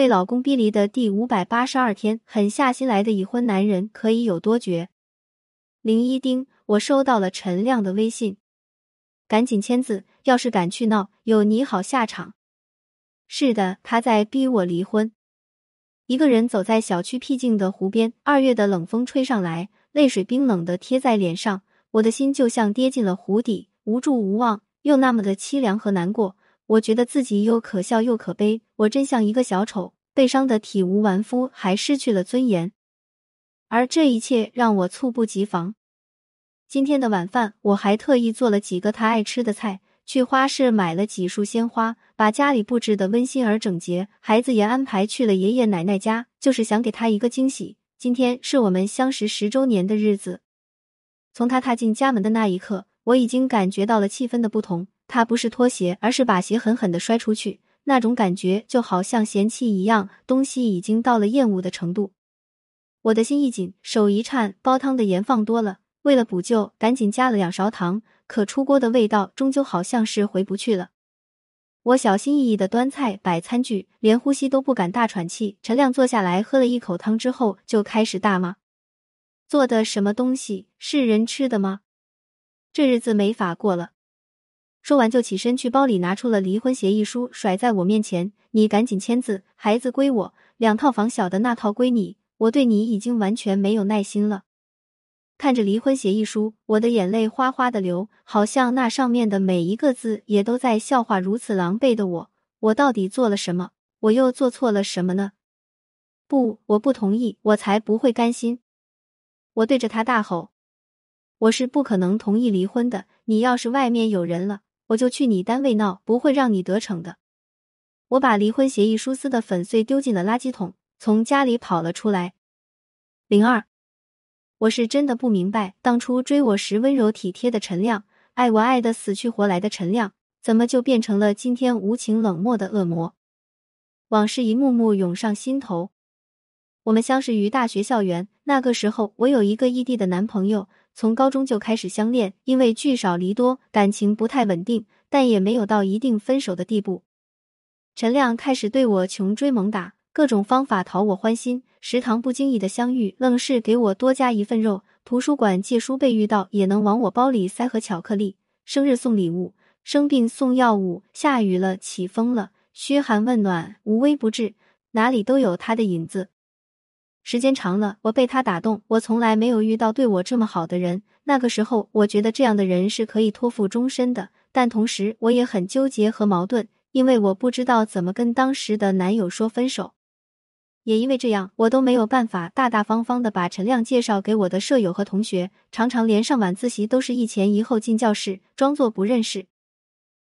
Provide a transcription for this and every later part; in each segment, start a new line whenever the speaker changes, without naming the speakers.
被老公逼离的第五百八十二天，狠下心来的已婚男人可以有多绝？林一丁，我收到了陈亮的微信，赶紧签字，要是敢去闹，有你好下场。是的，他在逼我离婚。一个人走在小区僻静的湖边，二月的冷风吹上来，泪水冰冷的贴在脸上，我的心就像跌进了湖底，无助无望，又那么的凄凉和难过。我觉得自己又可笑又可悲，我真像一个小丑，悲伤的体无完肤，还失去了尊严。而这一切让我猝不及防。今天的晚饭，我还特意做了几个他爱吃的菜，去花市买了几束鲜花，把家里布置的温馨而整洁。孩子也安排去了爷爷奶奶家，就是想给他一个惊喜。今天是我们相识十周年的日子。从他踏进家门的那一刻，我已经感觉到了气氛的不同。他不是脱鞋，而是把鞋狠狠的摔出去，那种感觉就好像嫌弃一样，东西已经到了厌恶的程度。我的心一紧，手一颤，煲汤的盐放多了，为了补救，赶紧加了两勺糖。可出锅的味道终究好像是回不去了。我小心翼翼的端菜摆餐具，连呼吸都不敢大喘气。陈亮坐下来喝了一口汤之后，就开始大骂：“做的什么东西是人吃的吗？这日子没法过了。”说完就起身去包里拿出了离婚协议书，甩在我面前：“你赶紧签字，孩子归我，两套房小的那套归你。我对你已经完全没有耐心了。”看着离婚协议书，我的眼泪哗哗的流，好像那上面的每一个字也都在笑话如此狼狈的我。我到底做了什么？我又做错了什么呢？不，我不同意，我才不会甘心！我对着他大吼：“我是不可能同意离婚的！你要是外面有人了。”我就去你单位闹，不会让你得逞的。我把离婚协议书撕的粉碎，丢进了垃圾桶，从家里跑了出来。零二，我是真的不明白，当初追我时温柔体贴的陈亮，爱我爱的死去活来的陈亮，怎么就变成了今天无情冷漠的恶魔？往事一幕幕涌上心头。我们相识于大学校园，那个时候我有一个异地的男朋友。从高中就开始相恋，因为聚少离多，感情不太稳定，但也没有到一定分手的地步。陈亮开始对我穷追猛打，各种方法讨我欢心。食堂不经意的相遇，愣是给我多加一份肉；图书馆借书被遇到，也能往我包里塞盒巧克力。生日送礼物，生病送药物，下雨了起风了，嘘寒问暖，无微不至，哪里都有他的影子。时间长了，我被他打动。我从来没有遇到对我这么好的人。那个时候，我觉得这样的人是可以托付终身的。但同时，我也很纠结和矛盾，因为我不知道怎么跟当时的男友说分手。也因为这样，我都没有办法大大方方的把陈亮介绍给我的舍友和同学，常常连上晚自习都是一前一后进教室，装作不认识。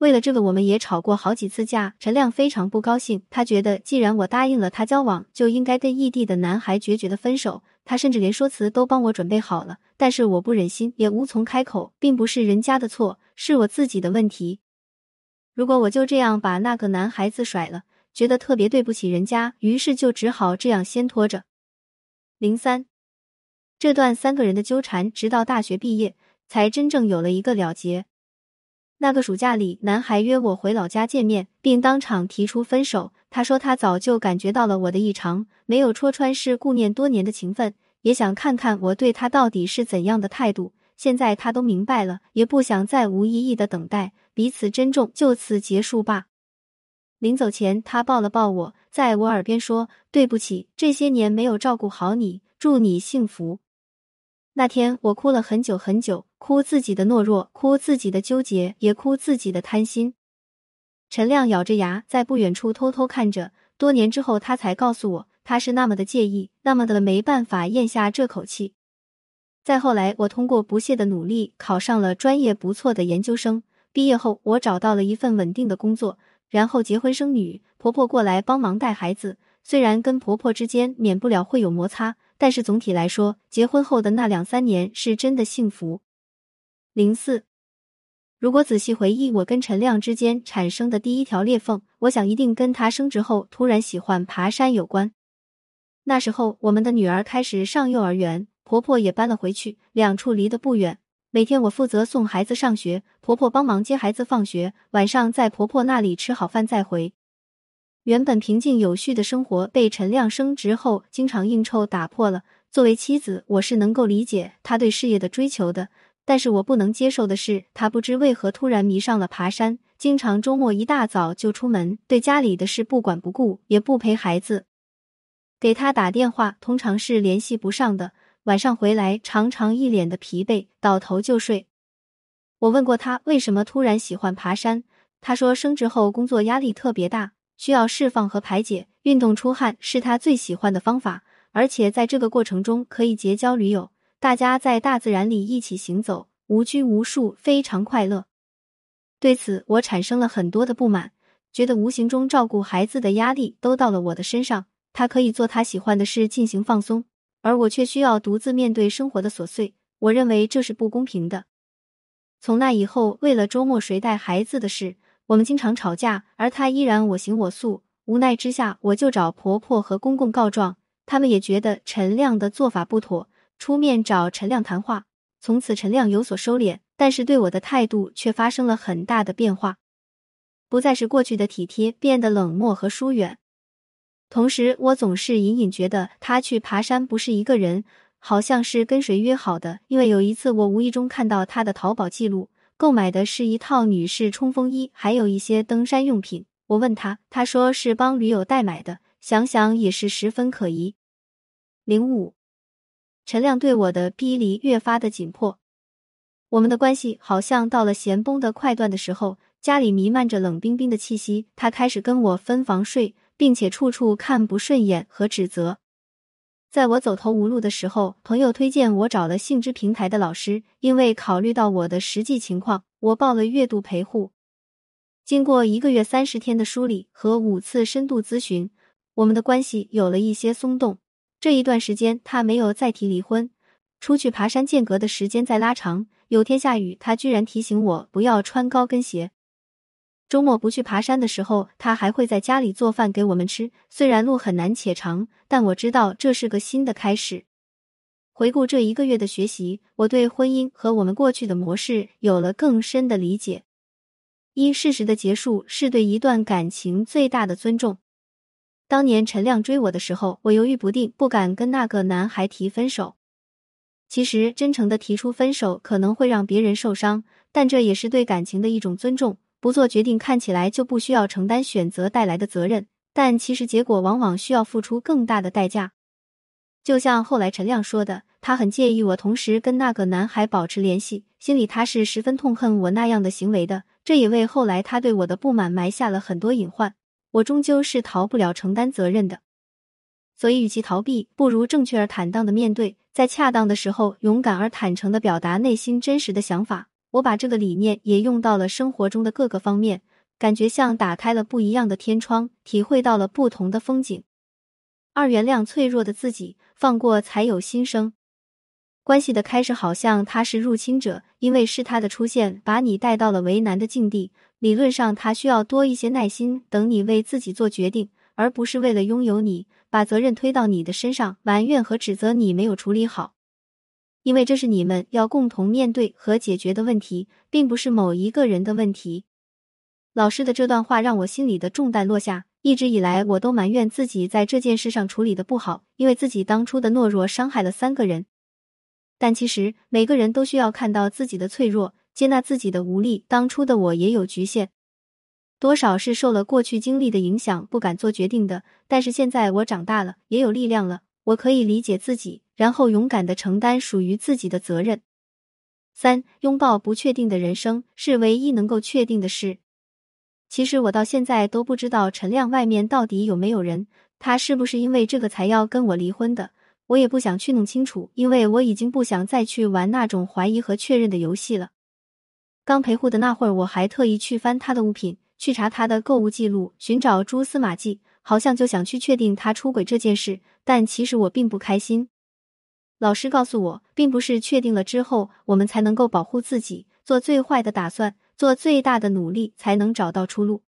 为了这个，我们也吵过好几次架。陈亮非常不高兴，他觉得既然我答应了他交往，就应该跟异地的男孩决绝的分手。他甚至连说辞都帮我准备好了，但是我不忍心，也无从开口。并不是人家的错，是我自己的问题。如果我就这样把那个男孩子甩了，觉得特别对不起人家，于是就只好这样先拖着。零三，这段三个人的纠缠，直到大学毕业，才真正有了一个了结。那个暑假里，男孩约我回老家见面，并当场提出分手。他说他早就感觉到了我的异常，没有戳穿是顾念多年的情分，也想看看我对他到底是怎样的态度。现在他都明白了，也不想再无意义的等待，彼此珍重，就此结束吧。临走前，他抱了抱我，在我耳边说：“对不起，这些年没有照顾好你，祝你幸福。”那天我哭了很久很久。哭自己的懦弱，哭自己的纠结，也哭自己的贪心。陈亮咬着牙在不远处偷偷看着。多年之后，他才告诉我，他是那么的介意，那么的没办法咽下这口气。再后来，我通过不懈的努力，考上了专业不错的研究生。毕业后，我找到了一份稳定的工作，然后结婚生女，婆婆过来帮忙带孩子。虽然跟婆婆之间免不了会有摩擦，但是总体来说，结婚后的那两三年是真的幸福。零四，如果仔细回忆我跟陈亮之间产生的第一条裂缝，我想一定跟他升职后突然喜欢爬山有关。那时候我们的女儿开始上幼儿园，婆婆也搬了回去，两处离得不远。每天我负责送孩子上学，婆婆帮忙接孩子放学，晚上在婆婆那里吃好饭再回。原本平静有序的生活被陈亮升职后经常应酬打破了。作为妻子，我是能够理解他对事业的追求的，但是我不能接受的是，他不知为何突然迷上了爬山，经常周末一大早就出门，对家里的事不管不顾，也不陪孩子。给他打电话，通常是联系不上的。晚上回来，常常一脸的疲惫，倒头就睡。我问过他为什么突然喜欢爬山，他说升职后工作压力特别大，需要释放和排解，运动出汗是他最喜欢的方法，而且在这个过程中可以结交驴友，大家在大自然里一起行走，无拘无束，非常快乐。对此，我产生了很多的不满，觉得无形中照顾孩子的压力都到了我的身上。他可以做他喜欢的事进行放松，而我却需要独自面对生活的琐碎。我认为这是不公平的。从那以后，为了周末谁带孩子的事，我们经常吵架，而他依然我行我素。无奈之下，我就找婆婆和公公告状，他们也觉得陈亮的做法不妥，出面找陈亮谈话。从此，陈亮有所收敛，但是对我的态度却发生了很大的变化，不再是过去的体贴，变得冷漠和疏远。同时，我总是隐隐觉得他去爬山不是一个人，好像是跟谁约好的。因为有一次，我无意中看到他的淘宝记录，购买的是一套女士冲锋衣，还有一些登山用品。我问他，他说是帮驴友代买的。想想也是十分可疑。零五，陈亮对我的逼离越发的紧迫，我们的关系好像到了弦崩的快断的时候，家里弥漫着冷冰冰的气息。他开始跟我分房睡。并且处处看不顺眼和指责，在我走投无路的时候，朋友推荐我找了性知平台的老师。因为考虑到我的实际情况，我报了月度陪护。经过一个月三十天的梳理和五次深度咨询，我们的关系有了一些松动。这一段时间，他没有再提离婚。出去爬山间隔的时间在拉长，有天下雨，他居然提醒我不要穿高跟鞋。周末不去爬山的时候，他还会在家里做饭给我们吃。虽然路很难且长，但我知道这是个新的开始。回顾这一个月的学习，我对婚姻和我们过去的模式有了更深的理解。一，事实的结束是对一段感情最大的尊重。当年陈亮追我的时候，我犹豫不定，不敢跟那个男孩提分手。其实，真诚的提出分手可能会让别人受伤，但这也是对感情的一种尊重。不做决定看起来就不需要承担选择带来的责任，但其实结果往往需要付出更大的代价。就像后来陈亮说的，他很介意我同时跟那个男孩保持联系，心里他是十分痛恨我那样的行为的。这也为后来他对我的不满埋下了很多隐患。我终究是逃不了承担责任的，所以与其逃避，不如正确而坦荡的面对，在恰当的时候勇敢而坦诚的表达内心真实的想法。我把这个理念也用到了生活中的各个方面，感觉像打开了不一样的天窗，体会到了不同的风景。二，原谅脆弱的自己，放过才有新生。关系的开始好像他是入侵者，因为是他的出现把你带到了为难的境地。理论上，他需要多一些耐心，等你为自己做决定，而不是为了拥有你，把责任推到你的身上，埋怨和指责你没有处理好。因为这是你们要共同面对和解决的问题，并不是某一个人的问题。老师的这段话让我心里的重担落下。一直以来，我都埋怨自己在这件事上处理的不好，因为自己当初的懦弱伤害了三个人。但其实每个人都需要看到自己的脆弱，接纳自己的无力。当初的我也有局限，多少是受了过去经历的影响，不敢做决定的。但是现在我长大了，也有力量了，我可以理解自己。然后勇敢的承担属于自己的责任。三，拥抱不确定的人生是唯一能够确定的事。其实我到现在都不知道陈亮外面到底有没有人，他是不是因为这个才要跟我离婚的？我也不想去弄清楚，因为我已经不想再去玩那种怀疑和确认的游戏了。刚陪护的那会儿，我还特意去翻他的物品，去查他的购物记录，寻找蛛丝马迹，好像就想去确定他出轨这件事。但其实我并不开心。老师告诉我，并不是确定了之后，我们才能够保护自己，做最坏的打算，做最大的努力，才能找到出路。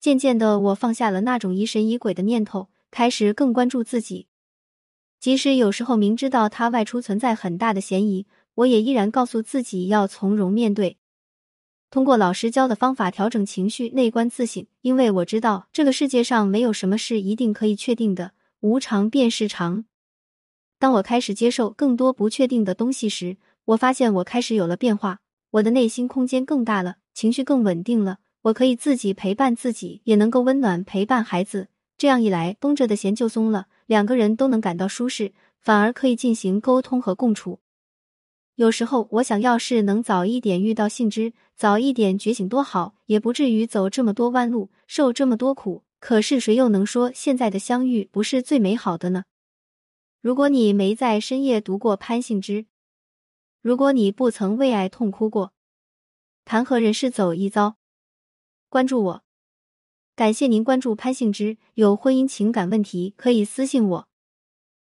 渐渐的，我放下了那种疑神疑鬼的念头，开始更关注自己。即使有时候明知道他外出存在很大的嫌疑，我也依然告诉自己要从容面对。通过老师教的方法调整情绪，内观自省。因为我知道这个世界上没有什么是一定可以确定的，无常便是常。当我开始接受更多不确定的东西时，我发现我开始有了变化，我的内心空间更大了，情绪更稳定了。我可以自己陪伴自己，也能够温暖陪伴孩子。这样一来，绷着的弦就松了，两个人都能感到舒适，反而可以进行沟通和共处。有时候我想要是能早一点遇到信之，早一点觉醒多好，也不至于走这么多弯路，受这么多苦。可是谁又能说现在的相遇不是最美好的呢？如果你没在深夜读过潘信之，如果你不曾为爱痛哭过，谈何人世走一遭？关注我，感谢您关注潘幸之。有婚姻情感问题可以私信我。